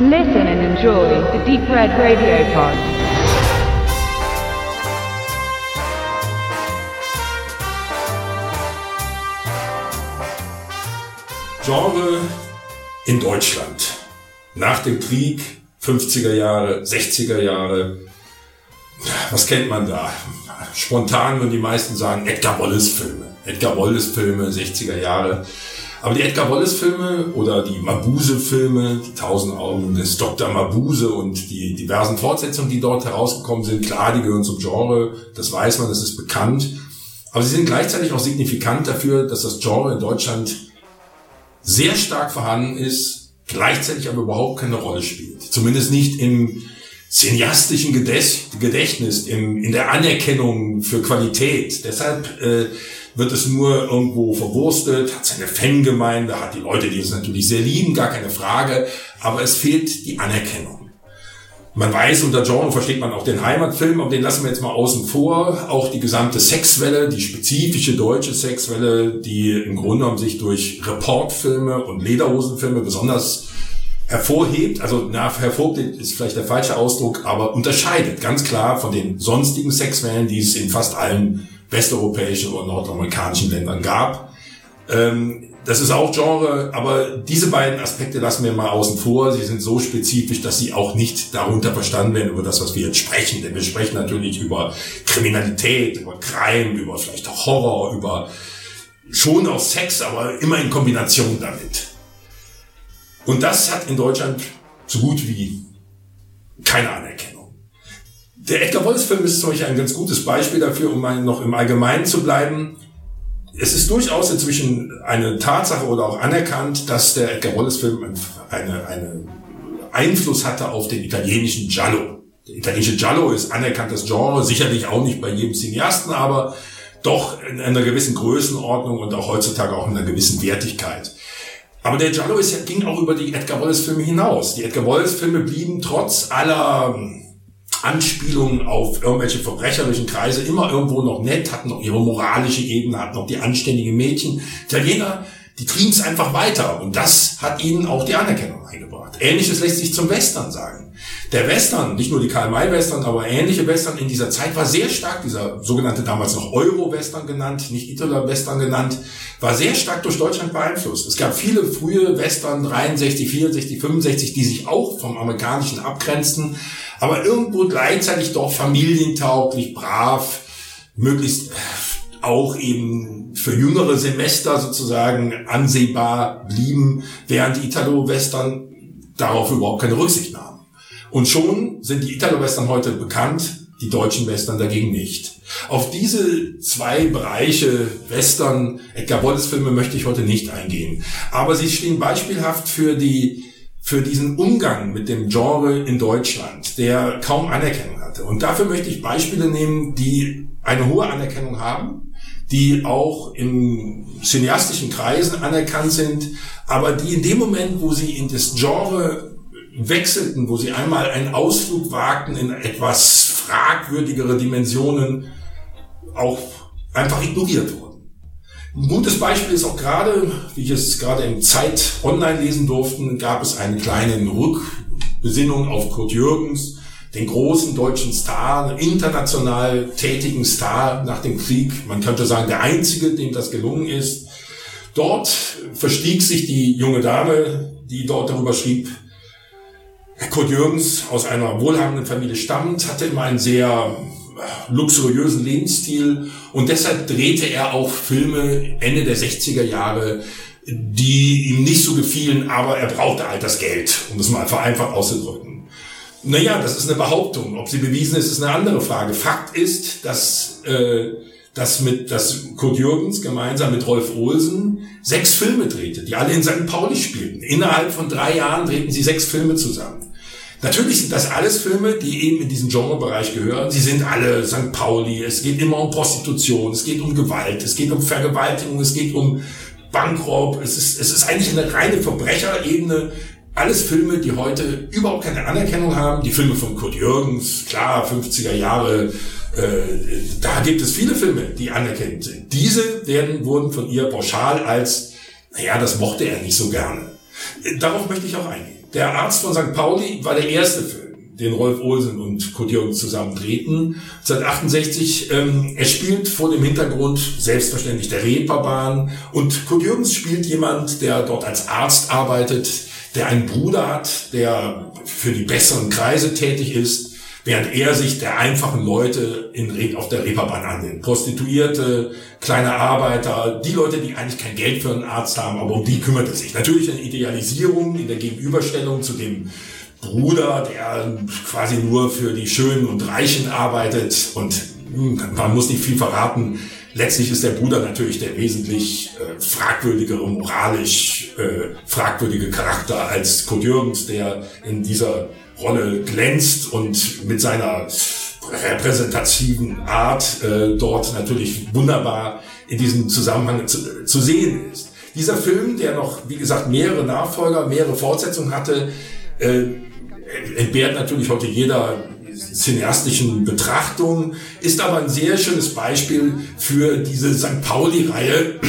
Listen and enjoy the Deep Red Radio Pod. Genre in Deutschland. Nach dem Krieg, 50er Jahre, 60er Jahre. Was kennt man da? Spontan würden die meisten sagen Edgar Wallace Filme. Edgar Wallace Filme, 60er Jahre. Aber die Edgar Wallace Filme oder die Mabuse Filme, die Tausend Augen des Dr. Mabuse und die diversen Fortsetzungen, die dort herausgekommen sind, klar, die gehören zum Genre, das weiß man, das ist bekannt. Aber sie sind gleichzeitig auch signifikant dafür, dass das Genre in Deutschland sehr stark vorhanden ist, gleichzeitig aber überhaupt keine Rolle spielt. Zumindest nicht im cineastischen Gedächtnis, im, in der Anerkennung für Qualität. Deshalb äh, wird es nur irgendwo verwurstet, hat seine Fangemeinde, hat die Leute, die es natürlich sehr lieben, gar keine Frage, aber es fehlt die Anerkennung. Man weiß, unter Genre versteht man auch den Heimatfilm, aber den lassen wir jetzt mal außen vor. Auch die gesamte Sexwelle, die spezifische deutsche Sexwelle, die im Grunde genommen sich durch Reportfilme und Lederhosenfilme besonders hervorhebt, also na, hervorhebt ist vielleicht der falsche Ausdruck, aber unterscheidet ganz klar von den sonstigen Sexwellen, die es in fast allen westeuropäischen und nordamerikanischen Ländern gab. Ähm, das ist auch Genre, aber diese beiden Aspekte lassen wir mal außen vor. Sie sind so spezifisch, dass sie auch nicht darunter verstanden werden über das, was wir jetzt sprechen. Denn wir sprechen natürlich über Kriminalität, über Crime, über vielleicht auch Horror, über schon auch Sex, aber immer in Kombination damit. Und das hat in Deutschland so gut wie keine Anerkennung. Der Edgar Wallace-Film ist Beispiel ein ganz gutes Beispiel dafür, um mal noch im Allgemeinen zu bleiben es ist durchaus inzwischen eine Tatsache oder auch anerkannt, dass der Edgar Wallace-Film eine, eine Einfluss hatte auf den italienischen Giallo. Der italienische Giallo ist anerkanntes Genre, sicherlich auch nicht bei jedem Cineasten, aber doch in einer gewissen Größenordnung und auch heutzutage auch in einer gewissen Wertigkeit. Aber der Giallo ist, ging auch über die Edgar Wallace-Filme hinaus. Die Edgar Wallace-Filme blieben trotz aller Anspielungen auf irgendwelche verbrecherischen Kreise immer irgendwo noch nett, hatten noch ihre moralische Ebene, hatten noch die anständigen Mädchen. Italiener, die trieben es einfach weiter und das hat ihnen auch die Anerkennung eingebracht. Ähnliches lässt sich zum Western sagen. Der Western, nicht nur die Karl-May-Western, aber ähnliche Western in dieser Zeit war sehr stark, dieser sogenannte damals noch Euro-Western genannt, nicht Italo-Western genannt, war sehr stark durch Deutschland beeinflusst. Es gab viele frühe Western, 63, 64, 65, die sich auch vom amerikanischen abgrenzten, aber irgendwo gleichzeitig doch familientauglich, brav, möglichst auch eben für jüngere Semester sozusagen ansehbar blieben, während Italo-Western darauf überhaupt keine Rücksicht. Und schon sind die Italo-Western heute bekannt, die deutschen Western dagegen nicht. Auf diese zwei Bereiche Western, Edgar Wallace Filme möchte ich heute nicht eingehen. Aber sie stehen beispielhaft für die für diesen Umgang mit dem Genre in Deutschland, der kaum Anerkennung hatte. Und dafür möchte ich Beispiele nehmen, die eine hohe Anerkennung haben, die auch in cineastischen Kreisen anerkannt sind, aber die in dem Moment, wo sie in das Genre wechselten, wo sie einmal einen Ausflug wagten in etwas fragwürdigere Dimensionen, auch einfach ignoriert wurden. Ein gutes Beispiel ist auch gerade, wie ich es gerade im Zeit online lesen durften, gab es eine kleine Rückbesinnung auf Kurt Jürgens, den großen deutschen Star, international tätigen Star nach dem Krieg. Man könnte sagen, der einzige, dem das gelungen ist. Dort verstieg sich die junge Dame, die dort darüber schrieb, Kurt Jürgens aus einer wohlhabenden Familie stammt, hatte immer einen sehr luxuriösen Lebensstil und deshalb drehte er auch Filme Ende der 60er Jahre, die ihm nicht so gefielen, aber er brauchte halt das Geld, um es mal vereinfacht auszudrücken. Naja, das ist eine Behauptung. Ob sie bewiesen ist, ist eine andere Frage. Fakt ist, dass, äh, dass, mit, dass Kurt Jürgens gemeinsam mit Rolf Olsen sechs Filme drehte, die alle in St. Pauli spielten. Innerhalb von drei Jahren drehten sie sechs Filme zusammen. Natürlich sind das alles Filme, die eben in diesen Genrebereich gehören. Sie sind alle St. Pauli. Es geht immer um Prostitution, es geht um Gewalt, es geht um Vergewaltigung, es geht um Bankraub. Es ist, es ist eigentlich eine reine Verbrecherebene. Alles Filme, die heute überhaupt keine Anerkennung haben. Die Filme von Kurt Jürgens, klar, 50er Jahre, äh, da gibt es viele Filme, die anerkannt sind. Diese werden, wurden von ihr pauschal als, naja, das mochte er nicht so gerne. Darauf möchte ich auch eingehen. Der Arzt von St. Pauli war der erste Film, den Rolf Olsen und Kurt Jürgens zusammen drehten. 1968. Ähm, er spielt vor dem Hintergrund selbstverständlich der Reeperbahn und Kurt Jürgens spielt jemand, der dort als Arzt arbeitet, der einen Bruder hat, der für die besseren Kreise tätig ist, während er sich der einfachen Leute in, auf der Reeperbahn annimmt. Prostituierte, kleine Arbeiter, die Leute, die eigentlich kein Geld für einen Arzt haben, aber um die kümmert er sich. Natürlich eine Idealisierung in der Gegenüberstellung zu dem Bruder, der quasi nur für die Schönen und Reichen arbeitet und hm, man muss nicht viel verraten. Letztlich ist der Bruder natürlich der wesentlich äh, fragwürdigere, moralisch äh, fragwürdige Charakter als Kurt Jürgens, der in dieser Rolle glänzt und mit seiner repräsentativen Art äh, dort natürlich wunderbar in diesem Zusammenhang zu, zu sehen ist. Dieser Film, der noch, wie gesagt, mehrere Nachfolger, mehrere Fortsetzungen hatte, äh, entbehrt natürlich heute jeder cineastischen Betrachtung, ist aber ein sehr schönes Beispiel für diese St. Pauli-Reihe,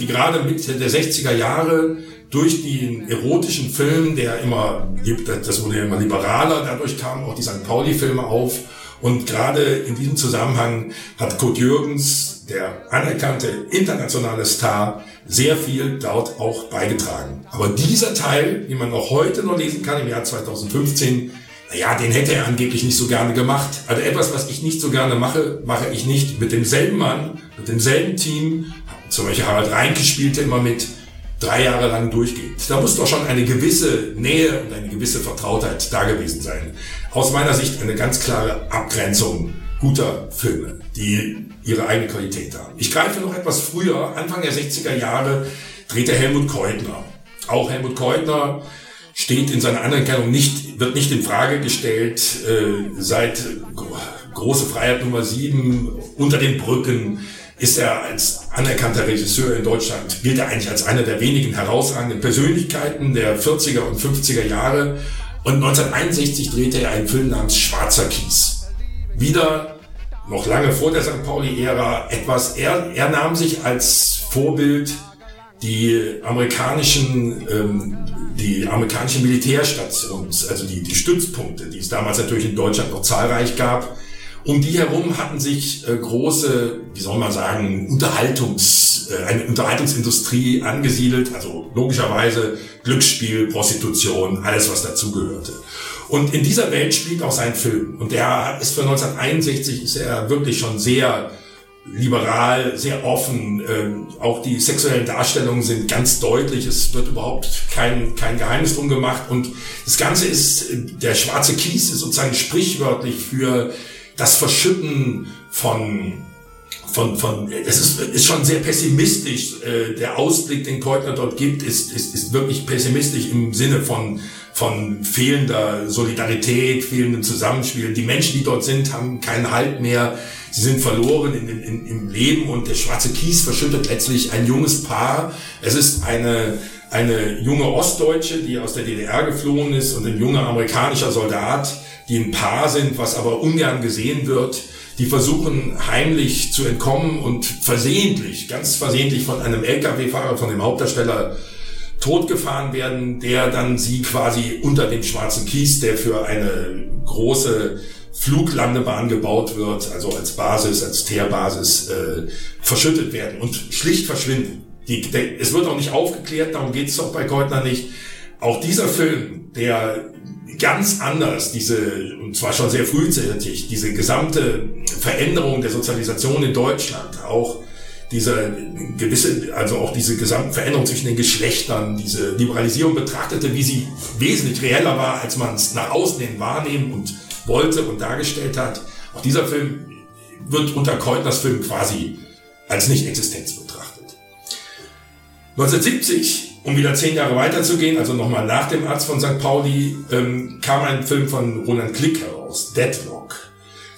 die gerade Mitte der 60er Jahre durch den erotischen Film, der immer, das wurde immer liberaler, dadurch kamen auch die St. Pauli-Filme auf. Und gerade in diesem Zusammenhang hat Kurt Jürgens, der anerkannte internationale Star, sehr viel dort auch beigetragen. Aber dieser Teil, wie man auch heute noch lesen kann im Jahr 2015, naja, den hätte er angeblich nicht so gerne gemacht. Also etwas, was ich nicht so gerne mache, mache ich nicht mit demselben Mann, mit demselben Team. Zum Beispiel Harald Reinke spielte immer mit drei Jahre lang durchgeht. Da muss doch schon eine gewisse Nähe und eine gewisse Vertrautheit da gewesen sein. Aus meiner Sicht eine ganz klare Abgrenzung guter Filme, die ihre eigene Qualität haben. Ich greife noch etwas früher, Anfang der 60er Jahre, drehte Helmut Keutner. Auch Helmut Keutner steht in seiner Anerkennung nicht, wird nicht in Frage gestellt, äh, seit Große Freiheit Nummer 7, Unter den Brücken, ist er als anerkannter Regisseur in Deutschland, gilt er eigentlich als einer der wenigen herausragenden Persönlichkeiten der 40er und 50er Jahre. Und 1961 drehte er einen Film namens Schwarzer Kies. Wieder noch lange vor der St. Pauli-Ära etwas, er, er nahm sich als Vorbild die amerikanischen, ähm, die amerikanischen Militärstations, also die, die Stützpunkte, die es damals natürlich in Deutschland noch zahlreich gab, um die herum hatten sich äh, große, wie soll man sagen, Unterhaltungs, äh, eine Unterhaltungsindustrie angesiedelt, also logischerweise Glücksspiel, Prostitution, alles was dazugehörte. Und in dieser Welt spielt auch sein Film. Und der ist für 1961 ist er wirklich schon sehr liberal, sehr offen. Ähm, auch die sexuellen Darstellungen sind ganz deutlich. Es wird überhaupt kein, kein Geheimnis drum gemacht. Und das Ganze ist, der schwarze Kies ist sozusagen sprichwörtlich für das Verschütten von von, von es ist, ist schon sehr pessimistisch. Äh, der Ausblick, den Keutner dort gibt, ist, ist, ist wirklich pessimistisch im Sinne von, von fehlender Solidarität, fehlendem Zusammenspiel. Die Menschen, die dort sind, haben keinen Halt mehr. Sie sind verloren in, in, im Leben und der schwarze Kies verschüttet letztlich ein junges Paar. Es ist eine, eine junge Ostdeutsche, die aus der DDR geflohen ist und ein junger amerikanischer Soldat, die ein Paar sind, was aber ungern gesehen wird. Die versuchen heimlich zu entkommen und versehentlich, ganz versehentlich von einem Lkw-Fahrer, von dem Hauptdarsteller totgefahren werden, der dann sie quasi unter dem schwarzen Kies, der für eine große Fluglandebahn gebaut wird, also als Basis, als Teerbasis, äh, verschüttet werden und schlicht verschwinden. Die, der, es wird auch nicht aufgeklärt, darum geht es auch bei Keutner nicht. Auch dieser Film, der ganz anders, diese, und zwar schon sehr frühzeitig, diese gesamte Veränderung der Sozialisation in Deutschland, auch diese gewisse, also auch diese gesamte Veränderung zwischen den Geschlechtern, diese Liberalisierung betrachtete, wie sie wesentlich reeller war, als man es nach außen hin wahrnehmen und wollte und dargestellt hat. Auch dieser Film wird unter Keutners Film quasi als Nicht-Existenz betrachtet. 1970 um wieder zehn Jahre weiterzugehen, also nochmal nach dem Arzt von St. Pauli, ähm, kam ein Film von Roland Klick heraus, Deadlock.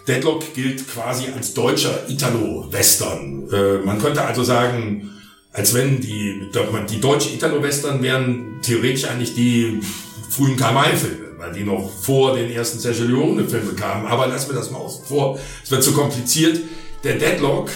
Deadlock gilt quasi als deutscher Italo-Western. Äh, man könnte also sagen, als wenn die, die deutsche Italo-Western wären theoretisch eigentlich die frühen Karl-May-Filme, weil die noch vor den ersten Sergio Leone-Filmen kamen. Aber lassen wir das mal außen vor. Es wird zu kompliziert. Der Deadlock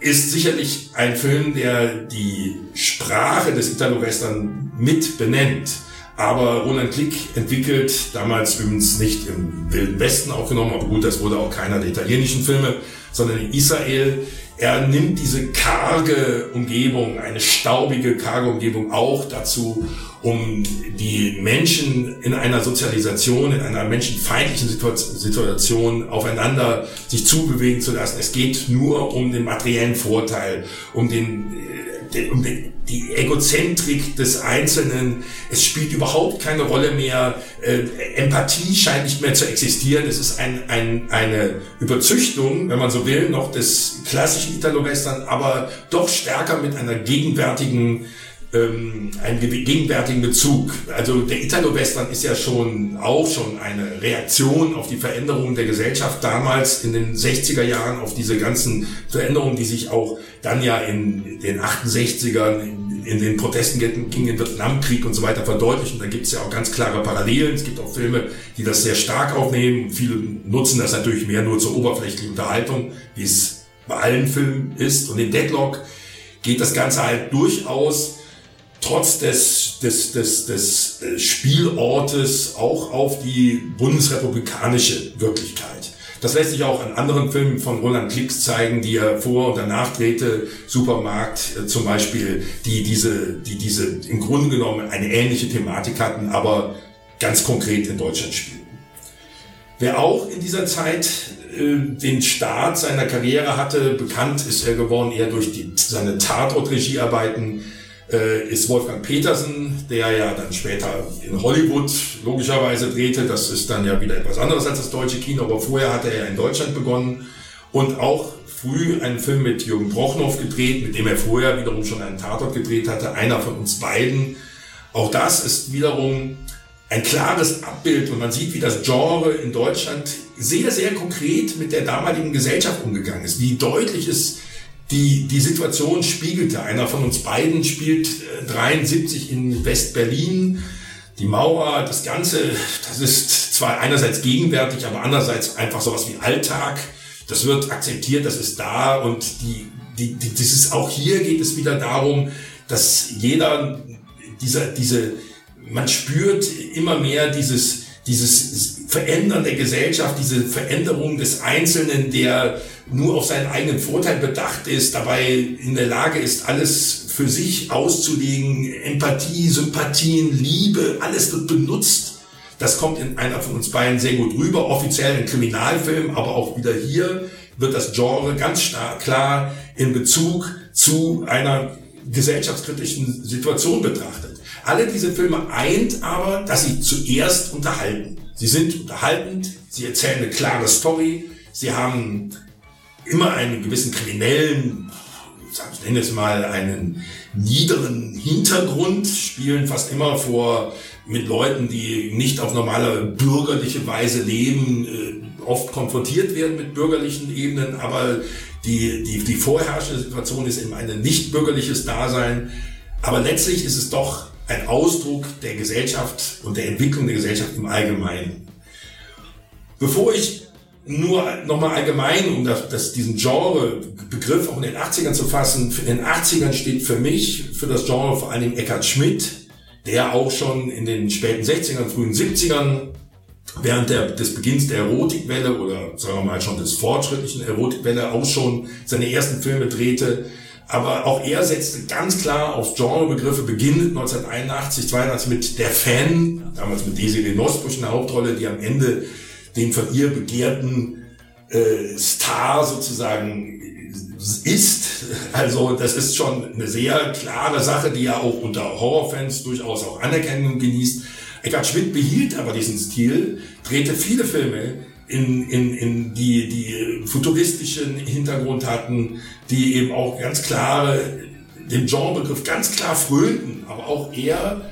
ist sicherlich ein Film, der die Sprache des Italo-Western mit benennt. Aber Roland Klick entwickelt, damals übrigens nicht im Wilden Westen aufgenommen, aber gut, das wurde auch keiner der italienischen Filme, sondern in Israel. Er nimmt diese karge Umgebung, eine staubige, karge Umgebung auch dazu, um die Menschen in einer Sozialisation, in einer menschenfeindlichen Situation aufeinander sich zubewegen zu lassen. Es geht nur um den materiellen Vorteil, um den um die Egozentrik des Einzelnen. Es spielt überhaupt keine Rolle mehr. Äh, Empathie scheint nicht mehr zu existieren. Es ist ein, ein, eine Überzüchtung, wenn man so will, noch des klassischen Italo-Western, aber doch stärker mit einer gegenwärtigen ähm, einen gegenwärtigen Bezug. Also der Italo-Western ist ja schon auch schon eine Reaktion auf die Veränderungen der Gesellschaft damals in den 60er Jahren, auf diese ganzen Veränderungen, die sich auch dann ja in den 68ern, in, in den Protesten gegen den Vietnamkrieg und so weiter verdeutlichen. Da gibt es ja auch ganz klare Parallelen. Es gibt auch Filme, die das sehr stark aufnehmen. Viele nutzen das natürlich mehr nur zur oberflächlichen Unterhaltung, wie es bei allen Filmen ist. Und in Deadlock geht das Ganze halt durchaus trotz des, des, des, des äh, Spielortes auch auf die bundesrepublikanische Wirklichkeit. Das lässt sich auch an anderen Filmen von Roland Klicks zeigen, die er vor und danach drehte. Supermarkt äh, zum Beispiel, die diese, die diese im Grunde genommen eine ähnliche Thematik hatten, aber ganz konkret in Deutschland spielten. Wer auch in dieser Zeit äh, den Start seiner Karriere hatte, bekannt ist er geworden eher durch die, seine Tatort-Regiearbeiten, ist Wolfgang Petersen, der ja dann später in Hollywood logischerweise drehte. Das ist dann ja wieder etwas anderes als das deutsche Kino, aber vorher hatte er in Deutschland begonnen und auch früh einen Film mit Jürgen Prochnow gedreht, mit dem er vorher wiederum schon einen Tatort gedreht hatte, einer von uns beiden. Auch das ist wiederum ein klares Abbild und man sieht, wie das Genre in Deutschland sehr, sehr konkret mit der damaligen Gesellschaft umgegangen ist, wie deutlich es die, die Situation spiegelte. Einer von uns beiden spielt 73 äh, in West-Berlin. Die Mauer, das Ganze, das ist zwar einerseits gegenwärtig, aber andererseits einfach sowas wie Alltag. Das wird akzeptiert, das ist da und die, die, die, das ist auch hier geht es wieder darum, dass jeder dieser, diese, man spürt immer mehr dieses, dieses Verändern der Gesellschaft, diese Veränderung des Einzelnen, der nur auf seinen eigenen Vorteil bedacht ist, dabei in der Lage ist, alles für sich auszulegen, Empathie, Sympathien, Liebe, alles wird benutzt. Das kommt in einer von uns beiden sehr gut rüber, offiziell in Kriminalfilmen, aber auch wieder hier wird das Genre ganz klar in Bezug zu einer gesellschaftskritischen Situation betrachtet. Alle diese Filme eint aber, dass sie zuerst unterhalten. Sie sind unterhaltend, sie erzählen eine klare Story, sie haben immer einen gewissen kriminellen, ich nenne es mal einen niederen Hintergrund, spielen fast immer vor mit Leuten, die nicht auf normale bürgerliche Weise leben, äh, oft konfrontiert werden mit bürgerlichen Ebenen, aber die, die, die vorherrschende Situation ist eben ein nicht bürgerliches Dasein. Aber letztlich ist es doch ein Ausdruck der Gesellschaft und der Entwicklung der Gesellschaft im Allgemeinen. Bevor ich nur nochmal allgemein, um das, das, diesen Genre-Begriff auch in den 80ern zu fassen, in den 80ern steht für mich, für das Genre vor allen Dingen Eckhard Schmidt, der auch schon in den späten 60ern, frühen 70ern, während der, des Beginns der Erotikwelle oder sagen wir mal schon des fortschrittlichen Erotikwelle auch schon seine ersten Filme drehte. Aber auch er setzte ganz klar auf Genrebegriffe, beginnend 1981, 82 mit Der Fan, damals mit Desiree Nosbusch in der Hauptrolle, die am Ende den von ihr begehrten äh, Star sozusagen ist. Also das ist schon eine sehr klare Sache, die ja auch unter Horrorfans durchaus auch Anerkennung genießt. Eckhard Schmidt behielt aber diesen Stil, drehte viele Filme, in, in, in die, die futuristischen Hintergrund hatten, die eben auch ganz klare, den Genrebegriff ganz klar frönten, aber auch er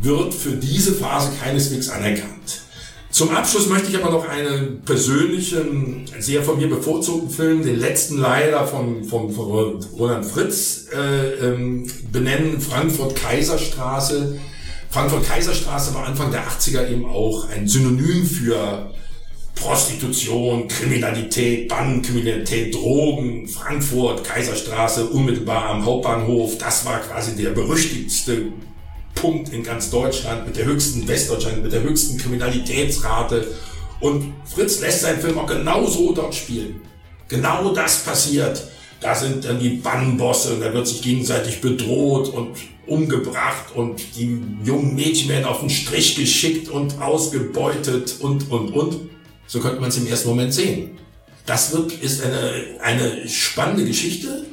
wird für diese Phase keineswegs anerkannt. Zum Abschluss möchte ich aber noch einen persönlichen, sehr von mir bevorzugten Film, den letzten leider von, von, von Roland Fritz, äh, ähm, benennen, Frankfurt Kaiserstraße. Frankfurt Kaiserstraße war Anfang der 80er eben auch ein Synonym für Prostitution, Kriminalität, Bandenkriminalität, Drogen, Frankfurt, Kaiserstraße, unmittelbar am Hauptbahnhof. Das war quasi der berüchtigste Punkt in ganz Deutschland, mit der höchsten Westdeutschland, mit der höchsten Kriminalitätsrate. Und Fritz lässt seinen Film auch genauso dort spielen. Genau das passiert. Da sind dann die Bannbosse und da wird sich gegenseitig bedroht und umgebracht und die jungen Mädchen werden auf den Strich geschickt und ausgebeutet und, und, und. So könnte man es im ersten Moment sehen. Das wird, ist eine, eine spannende Geschichte,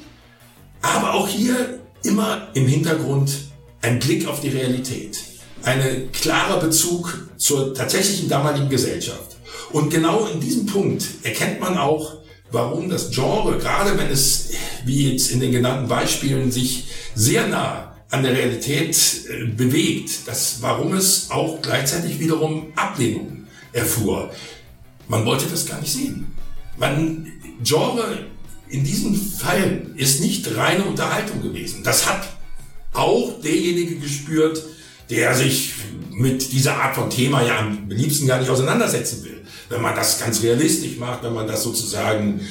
aber auch hier immer im Hintergrund ein Blick auf die Realität. Ein klarer Bezug zur tatsächlichen damaligen Gesellschaft. Und genau in diesem Punkt erkennt man auch, warum das Genre, gerade wenn es, wie jetzt in den genannten Beispielen, sich sehr nah an der Realität äh, bewegt, das, warum es auch gleichzeitig wiederum Ablehnung erfuhr. Man wollte das gar nicht sehen. Man, Genre in diesem Fall ist nicht reine Unterhaltung gewesen. Das hat auch derjenige gespürt, der sich mit dieser Art von Thema ja am liebsten gar nicht auseinandersetzen will wenn man das ganz realistisch macht, wenn man das sozusagen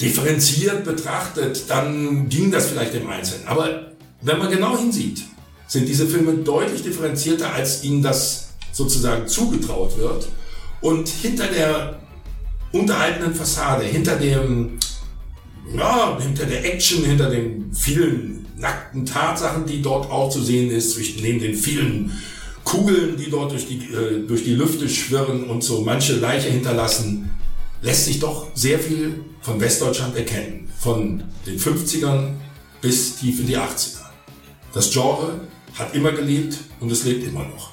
differenziert betrachtet, dann ging das vielleicht im Einzelnen. Aber wenn man genau hinsieht, sind diese Filme deutlich differenzierter, als ihnen das sozusagen zugetraut wird. Und hinter der unterhaltenden Fassade, hinter dem, ja, hinter der Action, hinter den vielen nackten Tatsachen, die dort auch zu sehen ist, neben den vielen Kugeln, die dort durch die, äh, durch die Lüfte schwirren und so manche Leiche hinterlassen, lässt sich doch sehr viel von Westdeutschland erkennen. Von den 50ern bis tief in die 80er. Das Genre hat immer gelebt und es lebt immer noch.